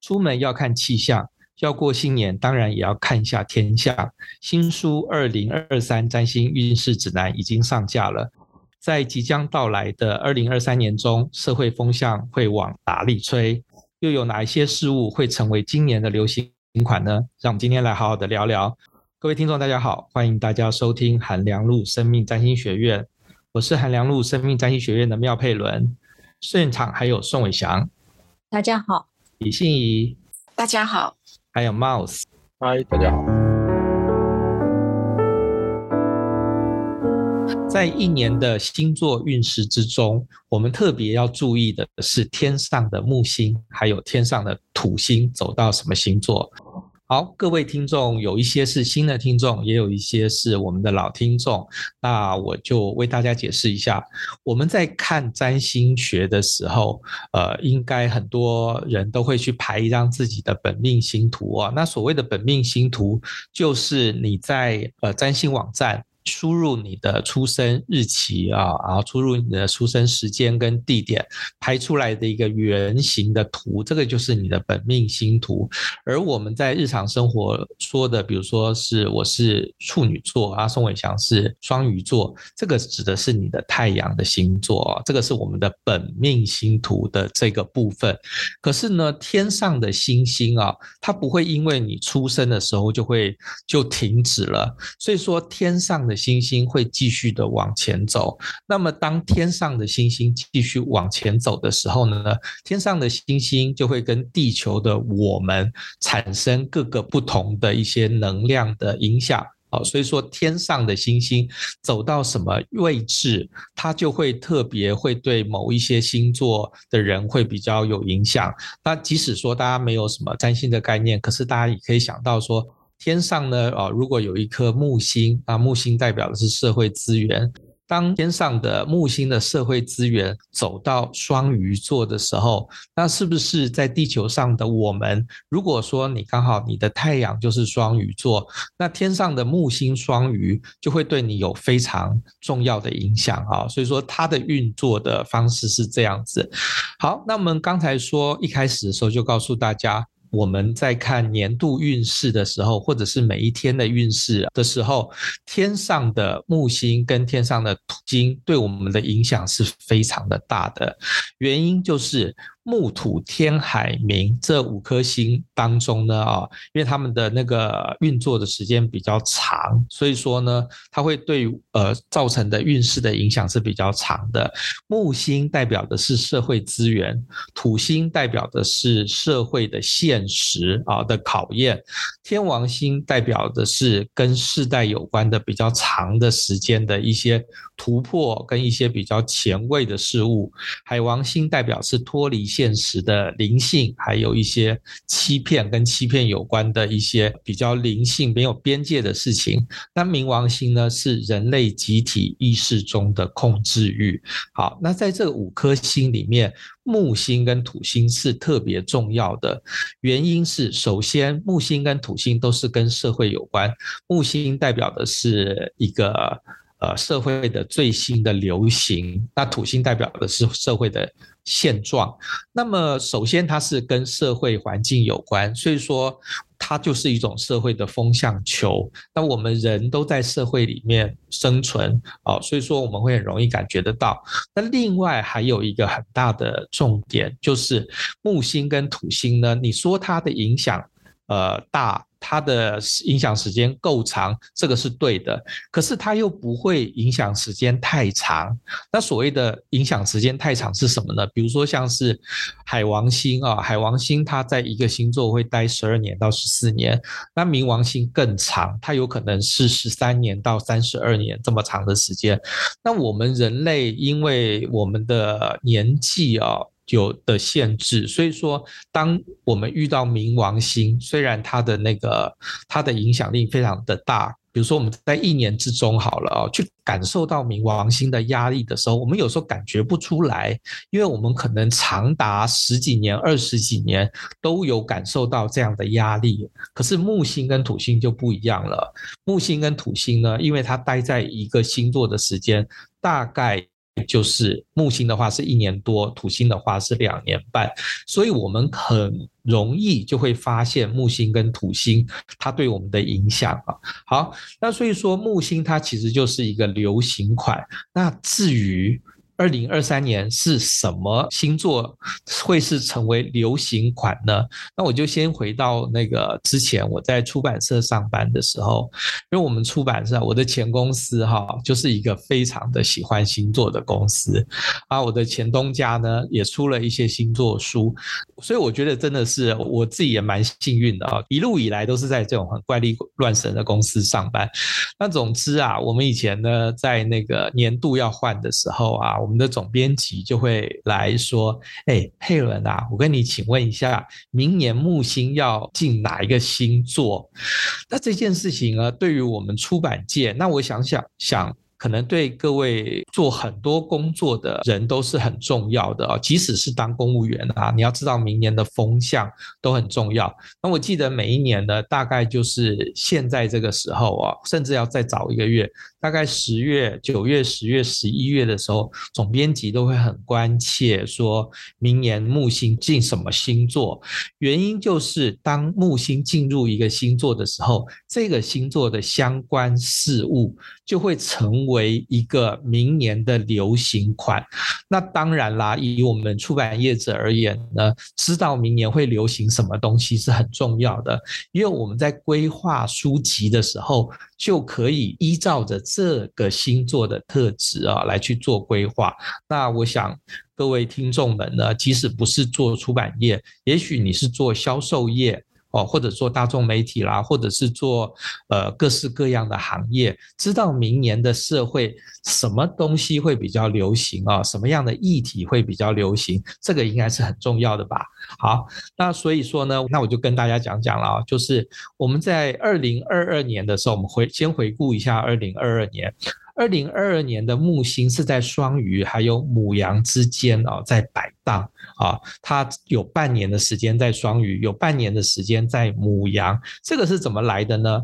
出门要看气象，要过新年当然也要看一下天象。新书《二零二三占星运势指南》已经上架了。在即将到来的二零二三年中，社会风向会往哪里吹？又有哪一些事物会成为今年的流行款呢？让我们今天来好好的聊聊。各位听众，大家好，欢迎大家收听韩良露生命占星学院，我是韩良露生命占星学院的妙佩伦。现场还有宋伟翔，大家好；李信怡，大家好；还有 Mouse，嗨，大家好。在一年的星座运势之中，我们特别要注意的是天上的木星，还有天上的土星走到什么星座。好，各位听众，有一些是新的听众，也有一些是我们的老听众。那我就为大家解释一下，我们在看占星学的时候，呃，应该很多人都会去排一张自己的本命星图啊。那所谓的本命星图，就是你在呃占星网站。输入你的出生日期啊，然后输入你的出生时间跟地点，排出来的一个圆形的图，这个就是你的本命星图。而我们在日常生活说的，比如说是我是处女座啊，宋伟祥是双鱼座，这个指的是你的太阳的星座，这个是我们的本命星图的这个部分。可是呢，天上的星星啊，它不会因为你出生的时候就会就停止了，所以说天上的。星星会继续的往前走，那么当天上的星星继续往前走的时候呢，天上的星星就会跟地球的我们产生各个不同的一些能量的影响。好，所以说天上的星星走到什么位置，它就会特别会对某一些星座的人会比较有影响。那即使说大家没有什么占星的概念，可是大家也可以想到说。天上呢，啊，如果有一颗木星，那木星代表的是社会资源。当天上的木星的社会资源走到双鱼座的时候，那是不是在地球上的我们，如果说你刚好你的太阳就是双鱼座，那天上的木星双鱼就会对你有非常重要的影响啊。所以说它的运作的方式是这样子。好，那我们刚才说一开始的时候就告诉大家。我们在看年度运势的时候，或者是每一天的运势的时候，天上的木星跟天上的土星对我们的影响是非常的大的。原因就是。木土天海冥这五颗星当中呢，啊，因为他们的那个运作的时间比较长，所以说呢，它会对呃造成的运势的影响是比较长的。木星代表的是社会资源，土星代表的是社会的现实啊的考验，天王星代表的是跟世代有关的比较长的时间的一些突破跟一些比较前卫的事物，海王星代表是脱离现实的灵性，还有一些欺骗跟欺骗有关的一些比较灵性没有边界的事情。那冥王星呢，是人类集体意识中的控制欲。好，那在这五颗星里面，木星跟土星是特别重要的，原因是首先木星跟土星都是跟社会有关，木星代表的是一个。呃，社会的最新的流行，那土星代表的是社会的现状。那么，首先它是跟社会环境有关，所以说它就是一种社会的风向球。那我们人都在社会里面生存，哦，所以说我们会很容易感觉得到。那另外还有一个很大的重点，就是木星跟土星呢，你说它的影响，呃，大。它的影响时间够长，这个是对的。可是它又不会影响时间太长。那所谓的影响时间太长是什么呢？比如说像是海王星啊，海王星它在一个星座会待十二年到十四年。那冥王星更长，它有可能是十三年到三十二年这么长的时间。那我们人类因为我们的年纪啊。有的限制，所以说，当我们遇到冥王星，虽然它的那个它的影响力非常的大，比如说我们在一年之中好了啊，去感受到冥王星的压力的时候，我们有时候感觉不出来，因为我们可能长达十几年、二十几年都有感受到这样的压力。可是木星跟土星就不一样了，木星跟土星呢，因为它待在一个星座的时间大概。就是木星的话是一年多，土星的话是两年半，所以我们很容易就会发现木星跟土星它对我们的影响啊。好，那所以说木星它其实就是一个流行款。那至于二零二三年是什么星座会是成为流行款呢？那我就先回到那个之前我在出版社上班的时候，因为我们出版社我的前公司哈就是一个非常的喜欢星座的公司啊，我的前东家呢也出了一些星座书，所以我觉得真的是我自己也蛮幸运的啊，一路以来都是在这种很怪力乱神的公司上班。那总之啊，我们以前呢在那个年度要换的时候啊。我们的总编辑就会来说：“哎，佩伦啊，我跟你请问一下，明年木星要进哪一个星座？那这件事情呢，对于我们出版界，那我想想想。”可能对各位做很多工作的人都是很重要的啊，即使是当公务员啊，你要知道明年的风向都很重要。那我记得每一年呢，大概就是现在这个时候啊，甚至要再早一个月，大概十月、九月、十月、十一月的时候，总编辑都会很关切，说明年木星进什么星座。原因就是当木星进入一个星座的时候，这个星座的相关事物就会成为一个明年的流行款，那当然啦，以我们出版业者而言呢，知道明年会流行什么东西是很重要的，因为我们在规划书籍的时候，就可以依照着这个星座的特质啊来去做规划。那我想各位听众们呢，即使不是做出版业，也许你是做销售业。哦，或者做大众媒体啦，或者是做呃各式各样的行业，知道明年的社会什么东西会比较流行啊？什么样的议题会比较流行？这个应该是很重要的吧？好，那所以说呢，那我就跟大家讲讲了啊，就是我们在二零二二年的时候，我们回先回顾一下二零二二年。二零二二年的木星是在双鱼还有母羊之间啊，在摆荡啊，它有半年的时间在双鱼，有半年的时间在母羊，这个是怎么来的呢？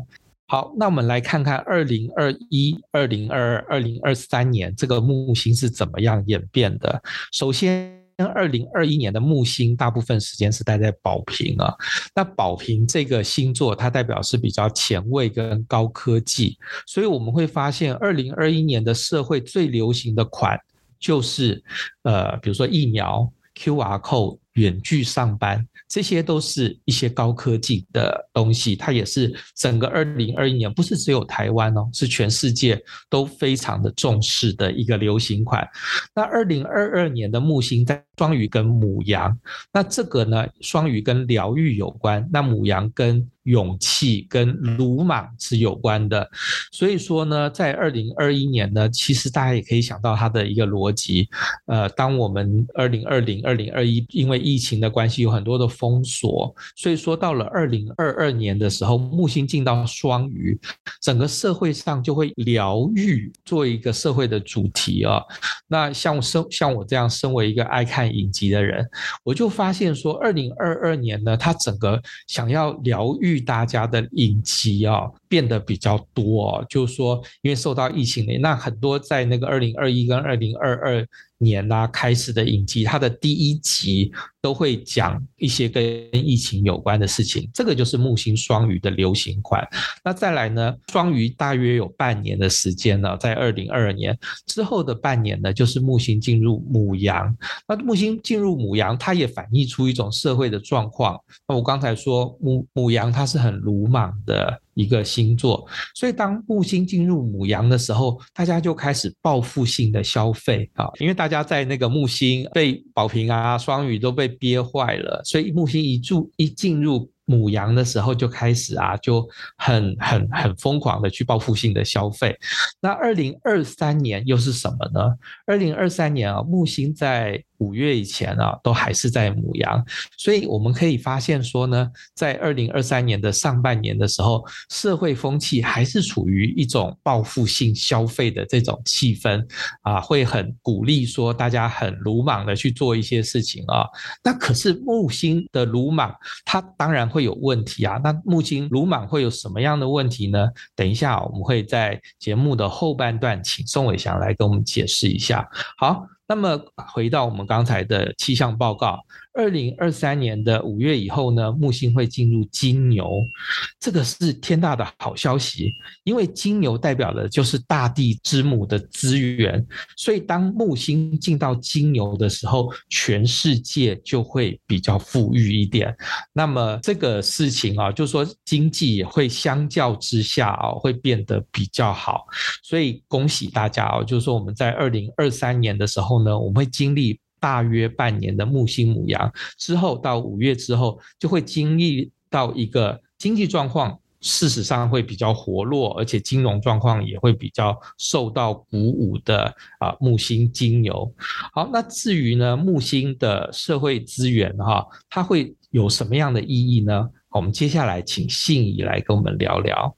好，那我们来看看二零二一、二零二二、二零二三年这个木星是怎么样演变的。首先。二零二一年的木星大部分时间是待在宝瓶啊，那宝瓶这个星座它代表是比较前卫跟高科技，所以我们会发现二零二一年的社会最流行的款就是呃，比如说疫苗、QR code、远距上班。这些都是一些高科技的东西，它也是整个二零二一年，不是只有台湾哦，是全世界都非常的重视的一个流行款。那二零二二年的木星在双鱼跟母羊，那这个呢，双鱼跟疗愈有关，那母羊跟勇气跟鲁莽是有关的，所以说呢，在二零二一年呢，其实大家也可以想到它的一个逻辑。呃，当我们二零二零、二零二一因为疫情的关系有很多的封锁，所以说到了二零二二年的时候，木星进到双鱼，整个社会上就会疗愈做一个社会的主题啊。那像我身像我这样身为一个爱看影集的人，我就发现说，二零二二年呢，他整个想要疗愈。大家的影集啊变得比较多哦，就是说，因为受到疫情的，那很多在那个二零二一跟二零二二年啦开始的影集，它的第一集都会讲一些跟疫情有关的事情，这个就是木星双鱼的流行款。那再来呢，双鱼大约有半年的时间呢，在二零二二年之后的半年呢，就是木星进入母羊。那木星进入母羊，它也反映出一种社会的状况。那我刚才说母母羊它是很鲁莽的。一个星座，所以当木星进入母羊的时候，大家就开始报复性的消费啊，因为大家在那个木星被宝瓶啊、双鱼都被憋坏了，所以木星一住一进入。母羊的时候就开始啊，就很很很疯狂的去报复性的消费。那二零二三年又是什么呢？二零二三年啊，木星在五月以前啊，都还是在母羊，所以我们可以发现说呢，在二零二三年的上半年的时候，社会风气还是处于一种报复性消费的这种气氛啊，会很鼓励说大家很鲁莽的去做一些事情啊。那可是木星的鲁莽，它当然会有问题啊。那木星鲁莽会有什么样的问题呢？等一下我们会在节目的后半段，请宋伟祥来跟我们解释一下。好。那么回到我们刚才的气象报告。二零二三年的五月以后呢，木星会进入金牛，这个是天大的好消息，因为金牛代表的就是大地之母的资源，所以当木星进到金牛的时候，全世界就会比较富裕一点。那么这个事情啊，就是说经济也会相较之下啊，会变得比较好。所以恭喜大家哦，就是说我们在二零二三年的时候呢，我们会经历。大约半年的木星牡羊之后，到五月之后，就会经历到一个经济状况，事实上会比较活络，而且金融状况也会比较受到鼓舞的啊。木星金牛，好，那至于呢，木星的社会资源哈，它会有什么样的意义呢？我们接下来请信仪来跟我们聊聊。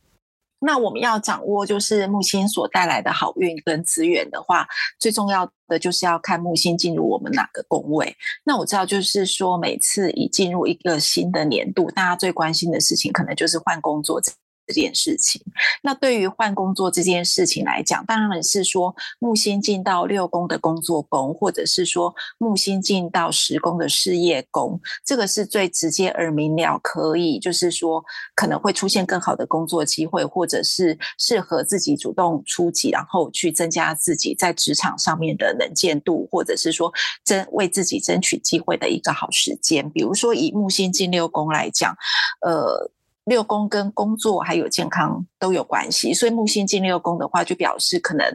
那我们要掌握就是木星所带来的好运跟资源的话，最重要的就是要看木星进入我们哪个宫位。那我知道就是说，每次一进入一个新的年度，大家最关心的事情可能就是换工作。这件事情，那对于换工作这件事情来讲，当然是说木星进到六宫的工作宫，或者是说木星进到十宫的事业宫，这个是最直接而明了，可以就是说可能会出现更好的工作机会，或者是适合自己主动出击，然后去增加自己在职场上面的能见度，或者是说争为自己争取机会的一个好时间。比如说以木星进六宫来讲，呃。六宫跟工作还有健康都有关系，所以木星进六宫的话，就表示可能，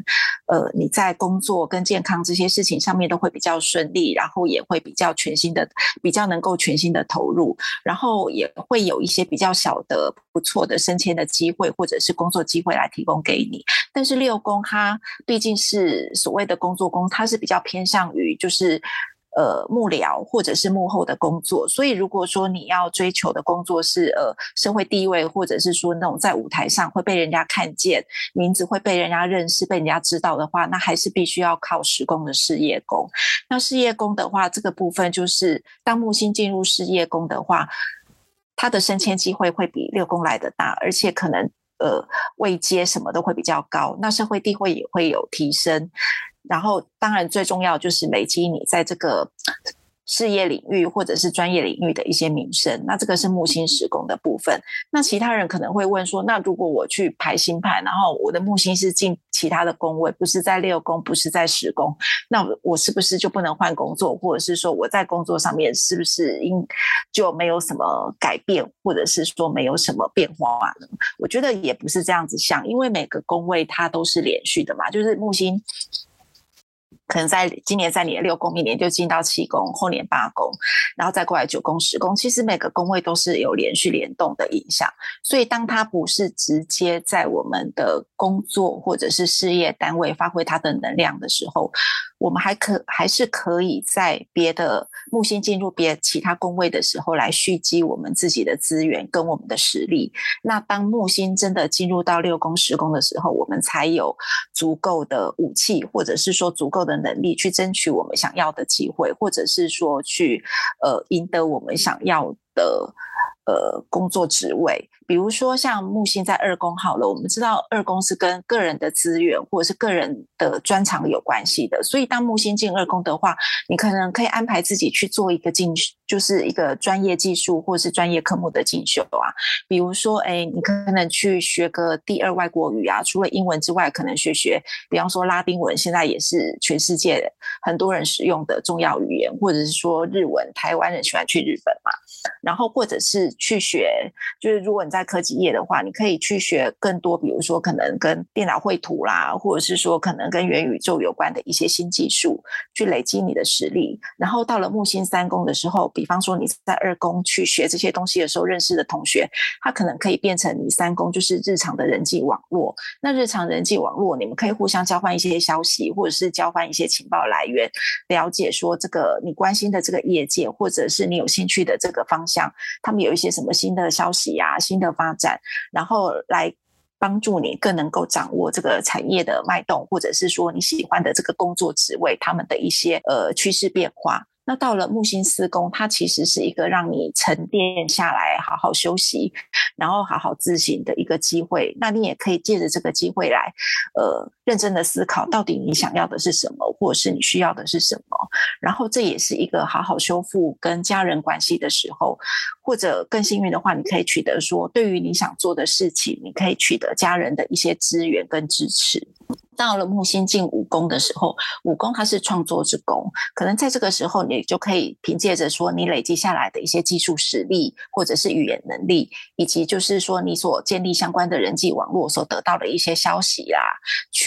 呃，你在工作跟健康这些事情上面都会比较顺利，然后也会比较全心的，比较能够全心的投入，然后也会有一些比较小的不错的升迁的机会或者是工作机会来提供给你。但是六宫它毕竟是所谓的工作宫，它是比较偏向于就是。呃，幕僚或者是幕后的工作，所以如果说你要追求的工作是呃社会地位，或者是说那种在舞台上会被人家看见，名字会被人家认识、被人家知道的话，那还是必须要靠十宫的事业宫。那事业宫的话，这个部分就是当木星进入事业宫的话，它的升迁机会会比六宫来得大，而且可能呃位阶什么都会比较高，那社会地位也会有提升。然后，当然最重要就是累积你在这个事业领域或者是专业领域的一些名声。那这个是木星时宫的部分。那其他人可能会问说，那如果我去排星盘，然后我的木星是进其他的宫位，不是在六宫，不是在十宫，那我是不是就不能换工作，或者是说我在工作上面是不是应就没有什么改变，或者是说没有什么变化呢？我觉得也不是这样子想，因为每个宫位它都是连续的嘛，就是木星。可能在今年在你的六宫，明年就进到七宫，后年八宫，然后再过来九宫、十宫。其实每个宫位都是有连续联动的影响，所以当它不是直接在我们的工作或者是事业单位发挥它的能量的时候，我们还可还是可以在别的木星进入别其他宫位的时候来蓄积我们自己的资源跟我们的实力。那当木星真的进入到六宫、十宫的时候，我们才有足够的武器，或者是说足够的。能力去争取我们想要的机会，或者是说去呃赢得我们想要的。呃，工作职位，比如说像木星在二宫好了，我们知道二宫是跟个人的资源或者是个人的专长有关系的，所以当木星进二宫的话，你可能可以安排自己去做一个进，就是一个专业技术或是专业科目的进修啊，比如说，哎，你可能去学个第二外国语啊，除了英文之外，可能学学，比方说拉丁文，现在也是全世界很多人使用的重要语言，或者是说日文，台湾人喜欢去日本嘛。然后或者是去学，就是如果你在科技业的话，你可以去学更多，比如说可能跟电脑绘图啦，或者是说可能跟元宇宙有关的一些新技术，去累积你的实力。然后到了木星三宫的时候，比方说你在二宫去学这些东西的时候，认识的同学，他可能可以变成你三宫就是日常的人际网络。那日常人际网络，你们可以互相交换一些消息，或者是交换一些情报来源，了解说这个你关心的这个业界，或者是你有兴趣的这个方向，他们有一些什么新的消息啊、新的发展，然后来帮助你更能够掌握这个产业的脉动，或者是说你喜欢的这个工作职位，他们的一些呃趋势变化。那到了木星四宫，它其实是一个让你沉淀下来、好好休息，然后好好自省的一个机会。那你也可以借着这个机会来，呃，认真的思考，到底你想要的是什么，或者是你需要的是什么。然后这也是一个好好修复跟家人关系的时候，或者更幸运的话，你可以取得说，对于你想做的事情，你可以取得家人的一些资源跟支持。到了木星进五宫的时候，五宫它是创作之宫，可能在这个时候，你就可以凭借着说你累积下来的一些技术实力，或者是语言能力，以及就是说你所建立相关的人际网络所得到的一些消息啊、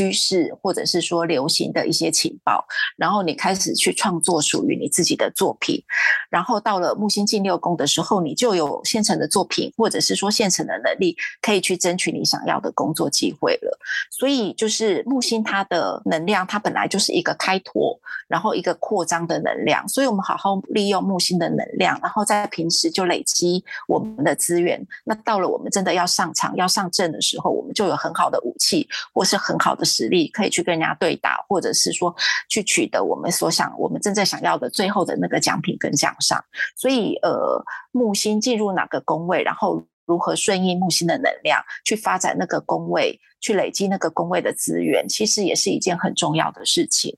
趋势，或者是说流行的一些情报，然后你开始去创作属于你自己的作品。然后到了木星进六宫的时候，你就有现成的作品，或者是说现成的能力，可以去争取你想要的工作机会了。所以就是。木星它的能量，它本来就是一个开拓，然后一个扩张的能量，所以我们好好利用木星的能量，然后在平时就累积我们的资源。那到了我们真的要上场、要上阵的时候，我们就有很好的武器，或是很好的实力，可以去跟人家对打，或者是说去取得我们所想、我们真正想要的最后的那个奖品跟奖赏。所以，呃，木星进入哪个宫位，然后。如何顺应木星的能量去发展那个宫位，去累积那个宫位的资源，其实也是一件很重要的事情。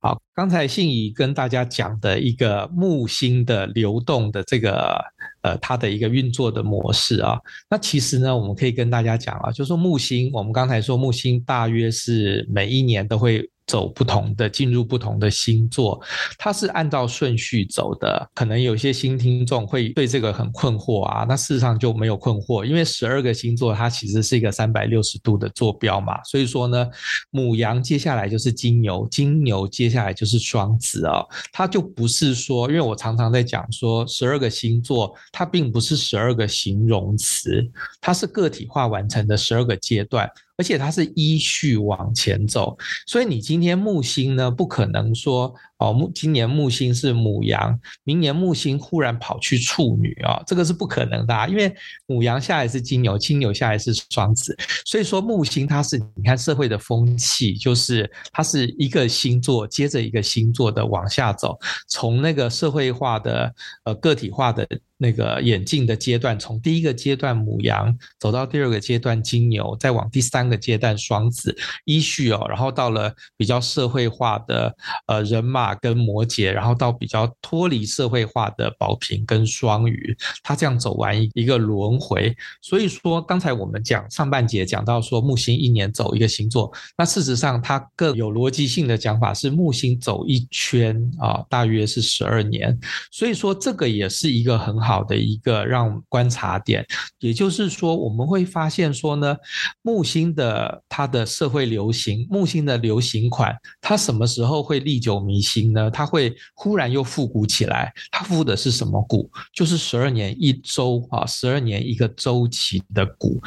好，刚才信怡跟大家讲的一个木星的流动的这个呃，它的一个运作的模式啊，那其实呢，我们可以跟大家讲啊，就是说木星，我们刚才说木星大约是每一年都会。走不同的，进入不同的星座，它是按照顺序走的。可能有些新听众会对这个很困惑啊，那事实上就没有困惑，因为十二个星座它其实是一个三百六十度的坐标嘛。所以说呢，母羊接下来就是金牛，金牛接下来就是双子啊、哦，它就不是说，因为我常常在讲说，十二个星座它并不是十二个形容词，它是个体化完成的十二个阶段。而且它是依序往前走，所以你今天木星呢，不可能说。哦，木今年木星是母羊，明年木星忽然跑去处女啊、哦，这个是不可能的啊，因为母羊下来是金牛，金牛下来是双子，所以说木星它是你看社会的风气，就是它是一个星座接着一个星座的往下走，从那个社会化的呃个体化的那个演进的阶段，从第一个阶段母羊走到第二个阶段金牛，再往第三个阶段双子，依序哦，然后到了比较社会化的呃人马。跟摩羯，然后到比较脱离社会化的宝瓶跟双鱼，他这样走完一个轮回。所以说，刚才我们讲上半节讲到说木星一年走一个星座，那事实上它更有逻辑性的讲法是木星走一圈啊，大约是十二年。所以说，这个也是一个很好的一个让观察点。也就是说，我们会发现说呢，木星的它的社会流行，木星的流行款，它什么时候会历久弥新？呢，它会忽然又复古起来。它复的是什么股？就是十二年一周啊，十二年一个周期的股。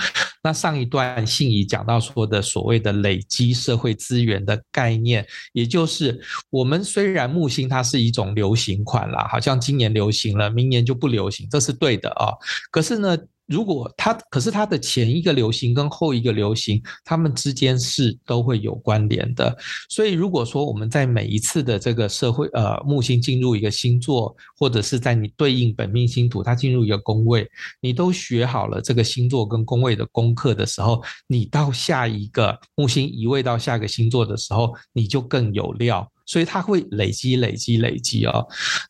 那上一段信宜讲到说的所谓的累积社会资源的概念，也就是我们虽然木星它是一种流行款啦，好像今年流行了，明年就不流行，这是对的啊。可是呢，如果它，可是它的前一个流行跟后一个流行，它们之间是都会有关联的。所以如果说我们在每一次的这个社会，呃，木星进入一个星座，或者是在你对应本命星图，它进入一个宫位，你都学好了这个星座跟宫位的功课的时候，你到下一个木星移位到下个星座的时候，你就更有料。所以它会累积、累积、累积哦。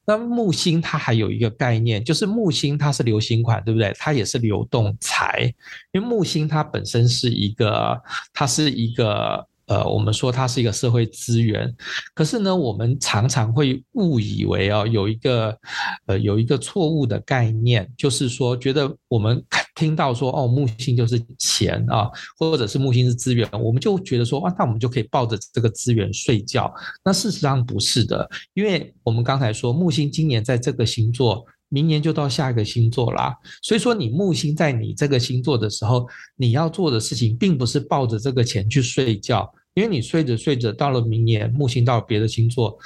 那木星它还有一个概念，就是木星它是流行款，对不对？它也是流动财，因为木星它本身是一个，它是一个呃，我们说它是一个社会资源，可是呢，我们常常会误以为啊，有一个呃有一个错误的概念，就是说觉得我们听到说哦，木星就是钱啊，或者是木星是资源，我们就觉得说啊，那我们就可以抱着这个资源睡觉。那事实上不是的，因为我们刚才说木星今年在这个星座。明年就到下一个星座啦，所以说你木星在你这个星座的时候，你要做的事情并不是抱着这个钱去睡觉，因为你睡着睡着，到了明年木星到别的星座，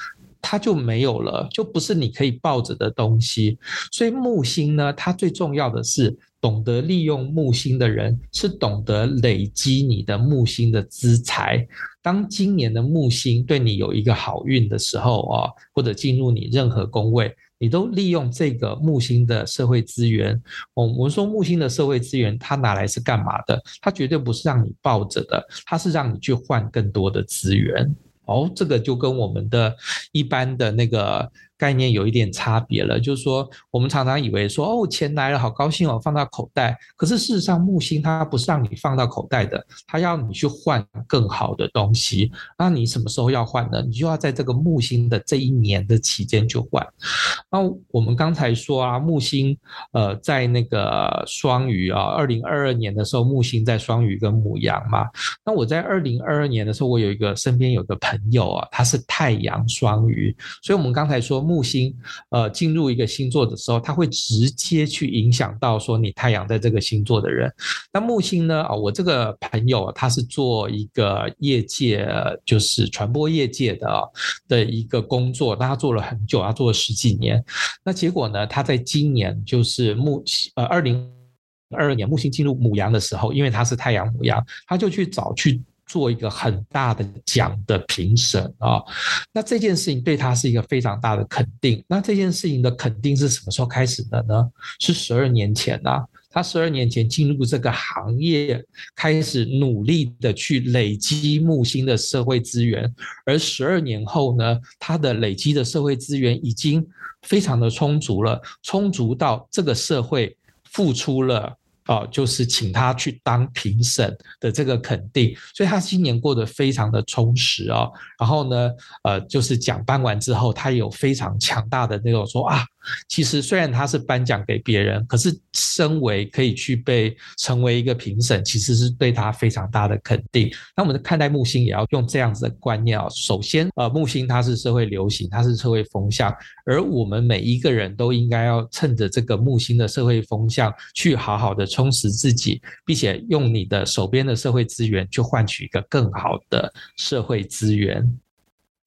它就没有了，就不是你可以抱着的东西。所以木星呢，它最重要的是懂得利用木星的人，是懂得累积你的木星的资财。当今年的木星对你有一个好运的时候啊，或者进入你任何宫位。你都利用这个木星的社会资源，我我们说木星的社会资源，它拿来是干嘛的？它绝对不是让你抱着的，它是让你去换更多的资源。哦，这个就跟我们的一般的那个。概念有一点差别了，就是说，我们常常以为说，哦，钱来了，好高兴哦，放到口袋。可是事实上，木星它不是让你放到口袋的，它要你去换更好的东西。那你什么时候要换呢？你就要在这个木星的这一年的期间去换。那我们刚才说啊，木星呃在那个双鱼啊，二零二二年的时候，木星在双鱼跟牡羊嘛。那我在二零二二年的时候，我有一个身边有个朋友啊，他是太阳双鱼，所以我们刚才说。木星，呃，进入一个星座的时候，它会直接去影响到说你太阳在这个星座的人。那木星呢？啊，我这个朋友他是做一个业界，就是传播业界的的一个工作，那他做了很久，他做了十几年。那结果呢？他在今年就是木呃二零二二年木星进入母羊的时候，因为他是太阳母羊，他就去找去。做一个很大的奖的评审啊，那这件事情对他是一个非常大的肯定。那这件事情的肯定是什么时候开始的呢？是十二年前呐，他十二年前进入这个行业，开始努力的去累积木星的社会资源，而十二年后呢，他的累积的社会资源已经非常的充足了，充足到这个社会付出了。哦，就是请他去当评审的这个肯定，所以他今年过得非常的充实哦。然后呢，呃，就是奖颁完之后，他有非常强大的那种说啊。其实虽然他是颁奖给别人，可是身为可以去被成为一个评审，其实是对他非常大的肯定。那我们看待木星也要用这样子的观念啊。首先，呃，木星它是社会流行，它是社会风向，而我们每一个人都应该要趁着这个木星的社会风向，去好好的充实自己，并且用你的手边的社会资源去换取一个更好的社会资源。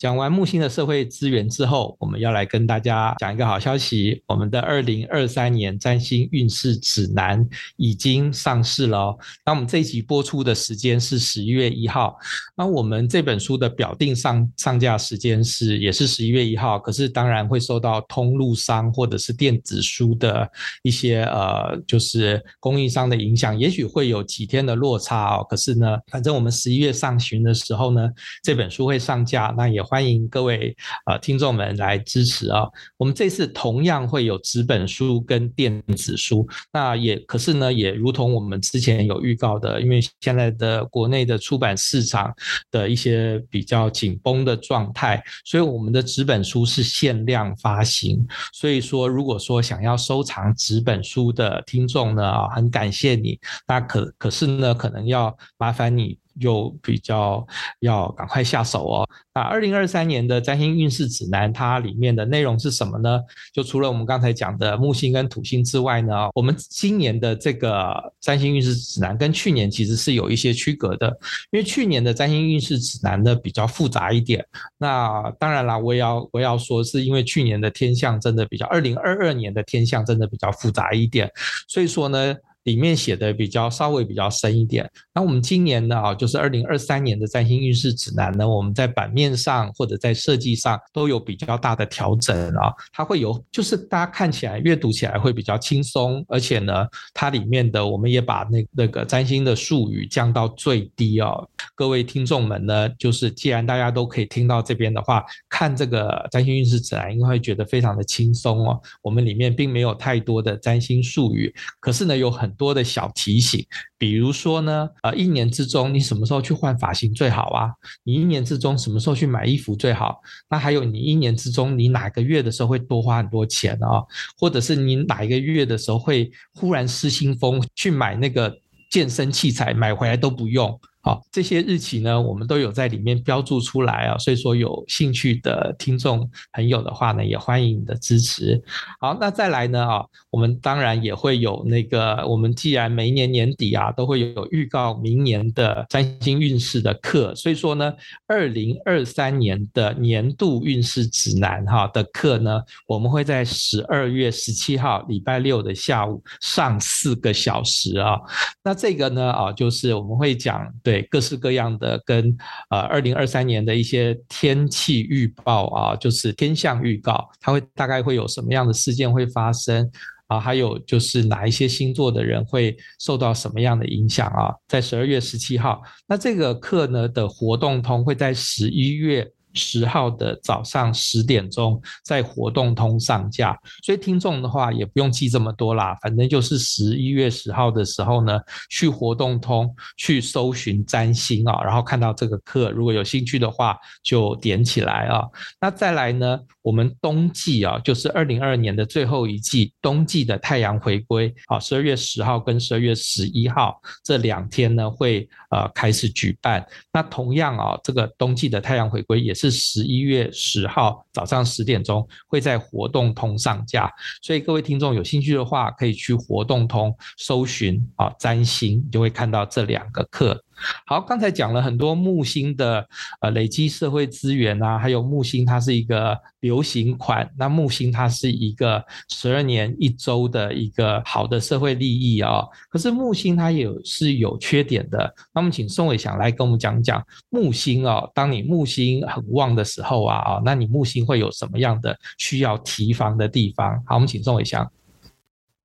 讲完木星的社会资源之后，我们要来跟大家讲一个好消息：我们的二零二三年占星运势指南已经上市了哦。那我们这一集播出的时间是十一月一号，那我们这本书的表定上上架时间是也是十一月一号，可是当然会受到通路商或者是电子书的一些呃，就是供应商的影响，也许会有几天的落差哦。可是呢，反正我们十一月上旬的时候呢，这本书会上架，那也。欢迎各位呃听众们来支持啊！我们这次同样会有纸本书跟电子书，那也可是呢，也如同我们之前有预告的，因为现在的国内的出版市场的一些比较紧绷的状态，所以我们的纸本书是限量发行。所以说，如果说想要收藏纸本书的听众呢，啊，很感谢你，那可可是呢，可能要麻烦你。就比较要赶快下手哦。那二零二三年的占星运势指南，它里面的内容是什么呢？就除了我们刚才讲的木星跟土星之外呢，我们今年的这个占星运势指南跟去年其实是有一些区隔的。因为去年的占星运势指南呢比较复杂一点。那当然啦，我也要我也要说，是因为去年的天象真的比较，二零二二年的天象真的比较复杂一点，所以说呢。里面写的比较稍微比较深一点。那我们今年呢啊，就是二零二三年的占星运势指南呢，我们在版面上或者在设计上都有比较大的调整啊。它会有，就是大家看起来阅读起来会比较轻松，而且呢，它里面的我们也把那那个占星的术语降到最低哦。各位听众们呢，就是既然大家都可以听到这边的话，看这个占星运势指南应该会觉得非常的轻松哦。我们里面并没有太多的占星术语，可是呢，有很多的小提醒，比如说呢，呃，一年之中你什么时候去换发型最好啊？你一年之中什么时候去买衣服最好？那还有你一年之中你哪个月的时候会多花很多钱啊？或者是你哪一个月的时候会忽然失心疯去买那个健身器材，买回来都不用？好，这些日期呢，我们都有在里面标注出来啊，所以说有兴趣的听众朋友的话呢，也欢迎你的支持。好，那再来呢啊，我们当然也会有那个，我们既然每一年年底啊，都会有预告明年的占星运势的课，所以说呢，二零二三年的年度运势指南哈的课呢，我们会在十二月十七号礼拜六的下午上四个小时啊。那这个呢啊，就是我们会讲对。对各式各样的跟呃二零二三年的一些天气预报啊，就是天象预告，它会大概会有什么样的事件会发生啊？还有就是哪一些星座的人会受到什么样的影响啊？在十二月十七号，那这个课呢的活动通会在十一月。十号的早上十点钟在活动通上架，所以听众的话也不用记这么多啦，反正就是十一月十号的时候呢，去活动通去搜寻占星啊，然后看到这个课，如果有兴趣的话就点起来啊。那再来呢，我们冬季啊，就是二零二二年的最后一季冬季的太阳回归啊，十二月十号跟十二月十一号这两天呢会呃开始举办。那同样啊，这个冬季的太阳回归也是。十一月十号早上十点钟会在活动通上架，所以各位听众有兴趣的话，可以去活动通搜寻啊占星，就会看到这两个课。好，刚才讲了很多木星的呃累积社会资源啊，还有木星它是一个流行款，那木星它是一个十二年一周的一个好的社会利益啊。可是木星它也是有缺点的，那么请宋伟祥来跟我们讲讲木星哦，当你木星很旺的时候啊啊，那你木星会有什么样的需要提防的地方？好，我们请宋伟祥。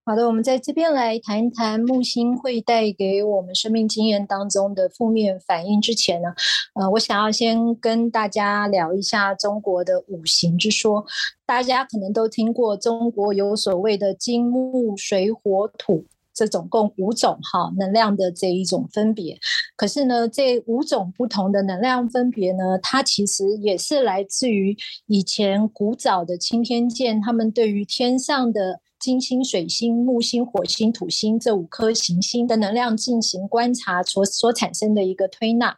好的，我们在这边来谈一谈木星会带给我们生命经验当中的负面反应之前呢，呃，我想要先跟大家聊一下中国的五行之说。大家可能都听过，中国有所谓的金木水火土这总共五种哈能量的这一种分别。可是呢，这五种不同的能量分别呢，它其实也是来自于以前古早的钦天监他们对于天上的。金星、水星、木星、火星、土星这五颗行星的能量进行观察所所产生的一个推纳，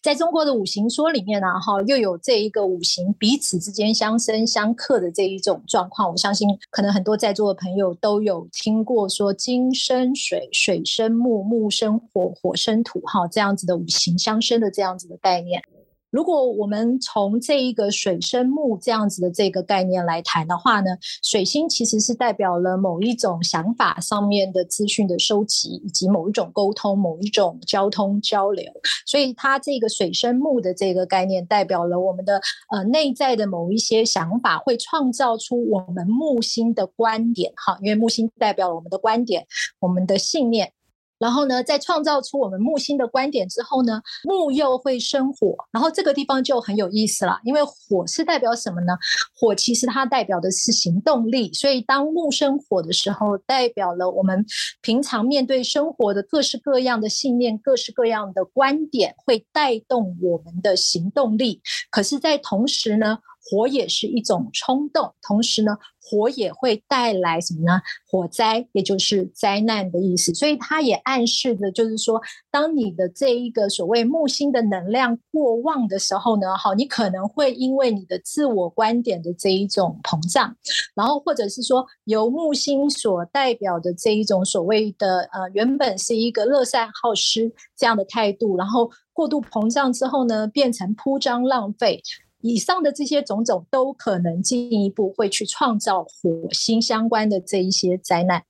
在中国的五行说里面呢，哈，又有这一个五行彼此之间相生相克的这一种状况。我相信，可能很多在座的朋友都有听过说金生水、水生木、木生火、火生土，哈，这样子的五行相生的这样子的概念。如果我们从这一个水生木这样子的这个概念来谈的话呢，水星其实是代表了某一种想法上面的资讯的收集，以及某一种沟通、某一种交通交流。所以它这个水生木的这个概念，代表了我们的呃内在的某一些想法，会创造出我们木星的观点。哈，因为木星代表了我们的观点、我们的信念。然后呢，在创造出我们木星的观点之后呢，木又会生火，然后这个地方就很有意思了，因为火是代表什么呢？火其实它代表的是行动力，所以当木生火的时候，代表了我们平常面对生活的各式各样的信念、各式各样的观点，会带动我们的行动力。可是，在同时呢，火也是一种冲动，同时呢，火也会带来什么呢？火灾，也就是灾难的意思。所以它也暗示着，就是说，当你的这一个所谓木星的能量过旺的时候呢，好，你可能会因为你的自我观点的这一种膨胀，然后或者是说由木星所代表的这一种所谓的呃，原本是一个乐善好施这样的态度，然后过度膨胀之后呢，变成铺张浪费。以上的这些种种都可能进一步会去创造火星相关的这一些灾难。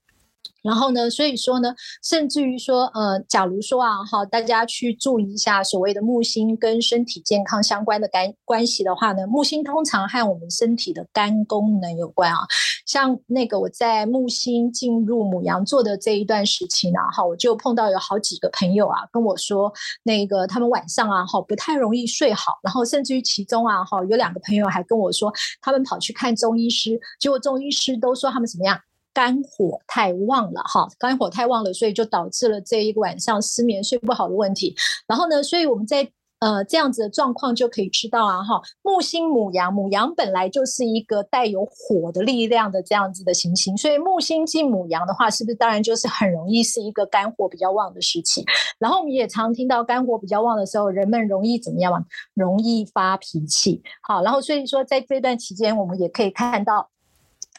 然后呢，所以说呢，甚至于说，呃，假如说啊，哈，大家去注意一下所谓的木星跟身体健康相关的干关系的话呢，木星通常和我们身体的肝功能有关啊。像那个我在木星进入母羊座的这一段时期呢，哈，我就碰到有好几个朋友啊跟我说，那个他们晚上啊，哈，不太容易睡好，然后甚至于其中啊，哈，有两个朋友还跟我说，他们跑去看中医师，结果中医师都说他们怎么样？肝火太旺了哈，肝火太旺了，所以就导致了这一晚上失眠睡不好的问题。然后呢，所以我们在呃，这样子的状况就可以知道啊，哈，木星母羊，母羊本来就是一个带有火的力量的这样子的行星，所以木星进母羊的话，是不是当然就是很容易是一个肝火比较旺的时期？然后我们也常听到肝火比较旺的时候，人们容易怎么样嘛？容易发脾气。好，然后所以说在这段期间，我们也可以看到。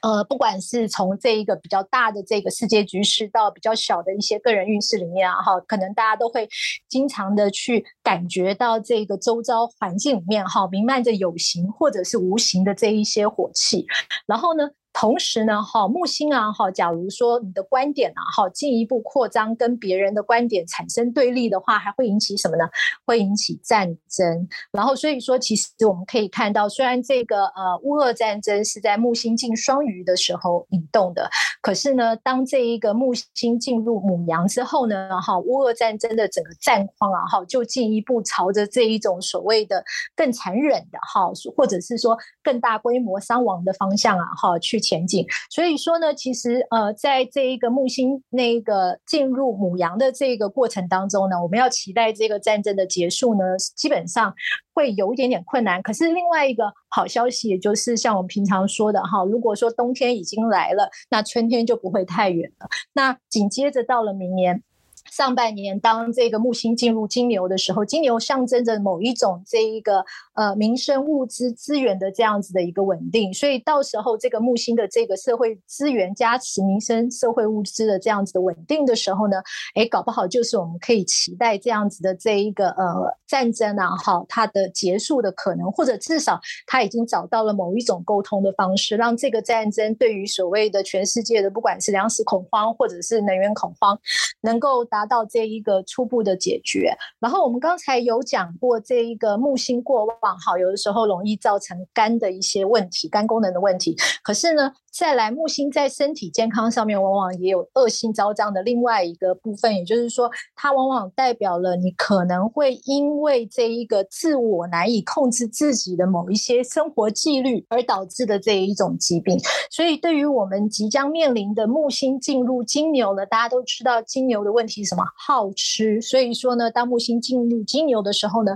呃，不管是从这一个比较大的这个世界局势，到比较小的一些个人运势里面啊，哈，可能大家都会经常的去感觉到这个周遭环境里面哈，弥漫着有形或者是无形的这一些火气，然后呢，同时呢，哈木星啊，哈，假如说你的观点啊，哈，进一步扩张，跟别人的观点产生对立的话，还会引起什么呢？会引起战争。然后所以说，其实我们可以看到，虽然这个呃乌俄战争是在木星进双鱼的时候引动的，可是呢，当这一个木星进入母羊之后呢，哈，乌俄战争的整个战况啊，哈，就进一步朝着这一种所谓的更残忍的哈，或者是说更大规模伤亡的方向啊，哈，去。前景，所以说呢，其实呃，在这一个木星那个进入母羊的这个过程当中呢，我们要期待这个战争的结束呢，基本上会有一点点困难。可是另外一个好消息，也就是像我们平常说的哈，如果说冬天已经来了，那春天就不会太远了。那紧接着到了明年。上半年，当这个木星进入金牛的时候，金牛象征着某一种这一个呃民生物资资源的这样子的一个稳定，所以到时候这个木星的这个社会资源加持民生社会物资的这样子的稳定的时候呢，诶，搞不好就是我们可以期待这样子的这一个呃战争啊，哈，它的结束的可能，或者至少它已经找到了某一种沟通的方式，让这个战争对于所谓的全世界的不管是粮食恐慌或者是能源恐慌，能够。达达到这一个初步的解决，然后我们刚才有讲过，这一个木星过往哈，有的时候容易造成肝的一些问题，肝功能的问题。可是呢，再来木星在身体健康上面，往往也有恶性昭彰的另外一个部分，也就是说，它往往代表了你可能会因为这一个自我难以控制自己的某一些生活纪律而导致的这一种疾病。所以，对于我们即将面临的木星进入金牛呢，大家都知道金牛的问题是什么？好吃。所以说呢，当木星进入金牛的时候呢，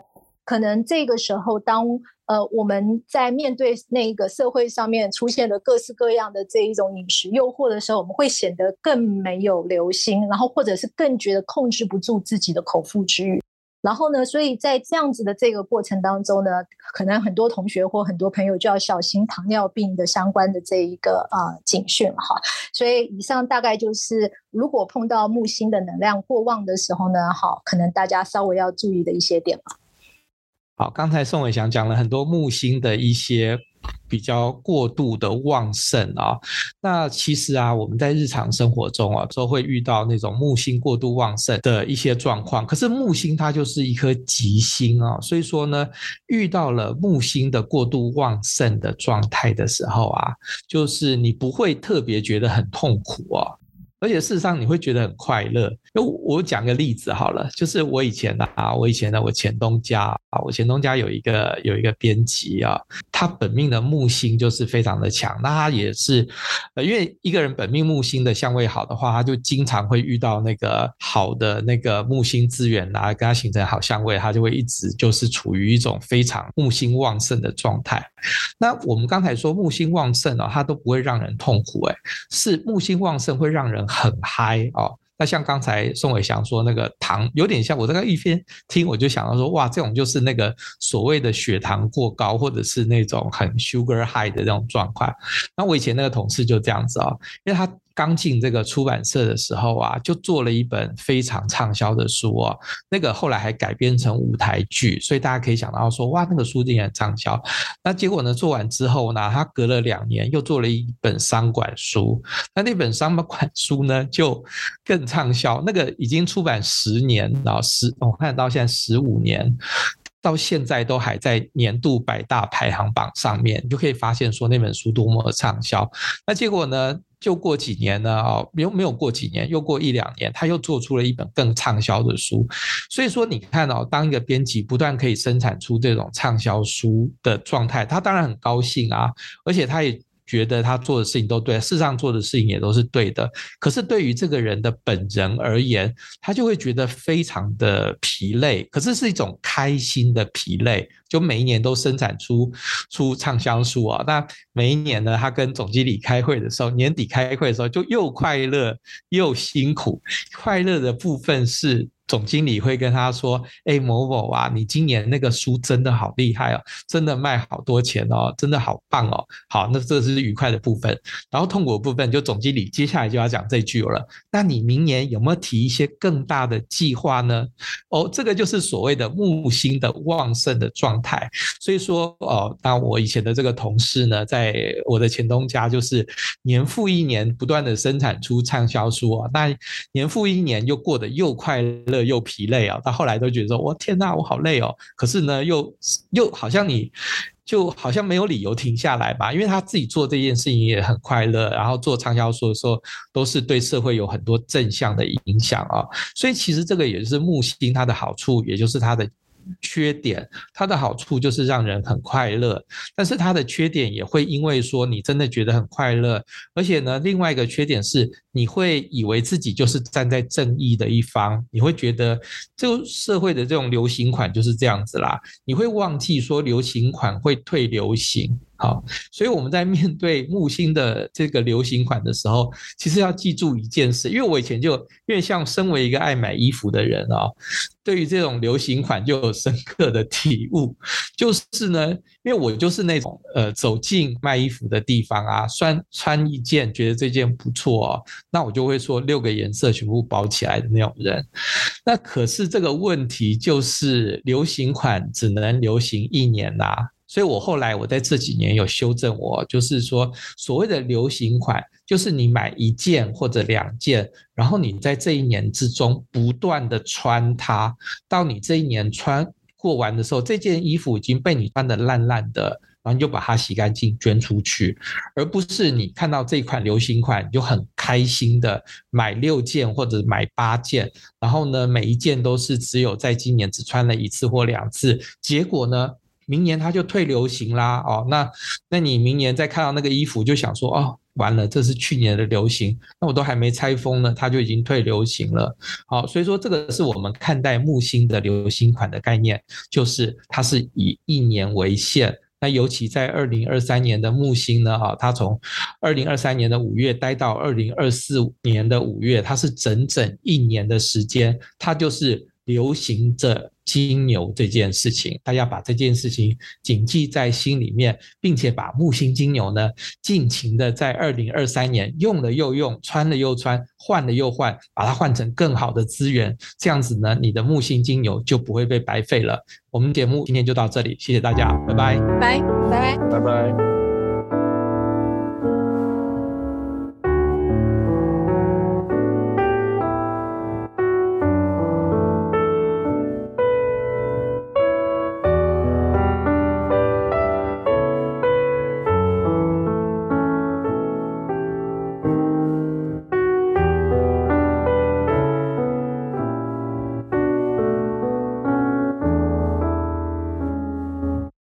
可能这个时候当。呃，我们在面对那个社会上面出现的各式各样的这一种饮食诱惑的时候，我们会显得更没有留心，然后或者是更觉得控制不住自己的口腹之欲。然后呢，所以在这样子的这个过程当中呢，可能很多同学或很多朋友就要小心糖尿病的相关的这一个呃警讯哈。所以以上大概就是如果碰到木星的能量过旺的时候呢，好，可能大家稍微要注意的一些点了。好，刚才宋伟祥讲了很多木星的一些比较过度的旺盛啊，那其实啊，我们在日常生活中啊，都会遇到那种木星过度旺盛的一些状况。可是木星它就是一颗吉星啊，所以说呢，遇到了木星的过度旺盛的状态的时候啊，就是你不会特别觉得很痛苦啊。而且事实上你会觉得很快乐。我我讲个例子好了，就是我以前的啊，我以前呢，我前东家啊，我前东家有一个有一个编辑啊，他本命的木星就是非常的强。那他也是，呃，因为一个人本命木星的相位好的话，他就经常会遇到那个好的那个木星资源啊，跟他形成好相位，他就会一直就是处于一种非常木星旺盛的状态。那我们刚才说木星旺盛啊，它都不会让人痛苦，诶，是木星旺盛会让人很嗨哦。那像刚才宋伟祥说那个糖，有点像我这个一边听我就想到说，哇，这种就是那个所谓的血糖过高，或者是那种很 sugar high 的那种状况。那我以前那个同事就这样子啊，因为他。刚进这个出版社的时候啊，就做了一本非常畅销的书啊，那个后来还改编成舞台剧，所以大家可以想到说，哇，那个书竟然畅销。那结果呢，做完之后呢，他隔了两年又做了一本商管书，那那本商管书呢就更畅销，那个已经出版十年，然后十，我看到现在十五年。到现在都还在年度百大排行榜上面，你就可以发现说那本书多么的畅销。那结果呢，就过几年呢，哦，没有没有过几年，又过一两年，他又做出了一本更畅销的书。所以说，你看哦，当一个编辑不断可以生产出这种畅销书的状态，他当然很高兴啊，而且他也。觉得他做的事情都对，事实上做的事情也都是对的。可是对于这个人的本人而言，他就会觉得非常的疲累，可是是一种开心的疲累。就每一年都生产出出畅销书啊，那每一年呢，他跟总经理开会的时候，年底开会的时候就又快乐又辛苦。快乐的部分是。总经理会跟他说：“哎，某某啊，你今年那个书真的好厉害哦，真的卖好多钱哦，真的好棒哦。好，那这是愉快的部分。然后痛苦的部分，就总经理接下来就要讲这句了。那你明年有没有提一些更大的计划呢？哦，这个就是所谓的木星的旺盛的状态。所以说，哦，那我以前的这个同事呢，在我的前东家，就是年复一年不断的生产出畅销书啊，那年复一年又过得又快乐。”又疲累啊，到后来都觉得说：“我天呐，我好累哦。”可是呢，又又好像你就好像没有理由停下来吧，因为他自己做这件事情也很快乐，然后做畅销书的时候都是对社会有很多正向的影响啊。所以其实这个也是木星它的好处，也就是它的。缺点，它的好处就是让人很快乐，但是它的缺点也会因为说你真的觉得很快乐，而且呢，另外一个缺点是你会以为自己就是站在正义的一方，你会觉得这个社会的这种流行款就是这样子啦，你会忘记说流行款会退流行。好，所以我们在面对木星的这个流行款的时候，其实要记住一件事，因为我以前就因为像身为一个爱买衣服的人啊，对于这种流行款就有深刻的体悟，就是呢，因为我就是那种呃走进卖衣服的地方啊，穿穿一件觉得这件不错哦，那我就会说六个颜色全部包起来的那种人。那可是这个问题就是流行款只能流行一年呐。所以我后来我在这几年有修正，我就是说，所谓的流行款，就是你买一件或者两件，然后你在这一年之中不断的穿它，到你这一年穿过完的时候，这件衣服已经被你穿得烂烂的，然后你就把它洗干净捐出去，而不是你看到这款流行款你就很开心的买六件或者买八件，然后呢，每一件都是只有在今年只穿了一次或两次，结果呢，明年它就退流行啦，哦，那那你明年再看到那个衣服，就想说，哦，完了，这是去年的流行，那我都还没拆封呢，它就已经退流行了。好，所以说这个是我们看待木星的流行款的概念，就是它是以一年为限。那尤其在二零二三年的木星呢，哈，它从二零二三年的五月待到二零二四年的五月，它是整整一年的时间，它就是流行着。金牛这件事情，大家把这件事情谨记在心里面，并且把木星金牛呢，尽情的在二零二三年用了又用，穿了又穿，换了又换，把它换成更好的资源，这样子呢，你的木星金牛就不会被白费了。我们节目今天就到这里，谢谢大家，拜拜，拜拜，拜拜。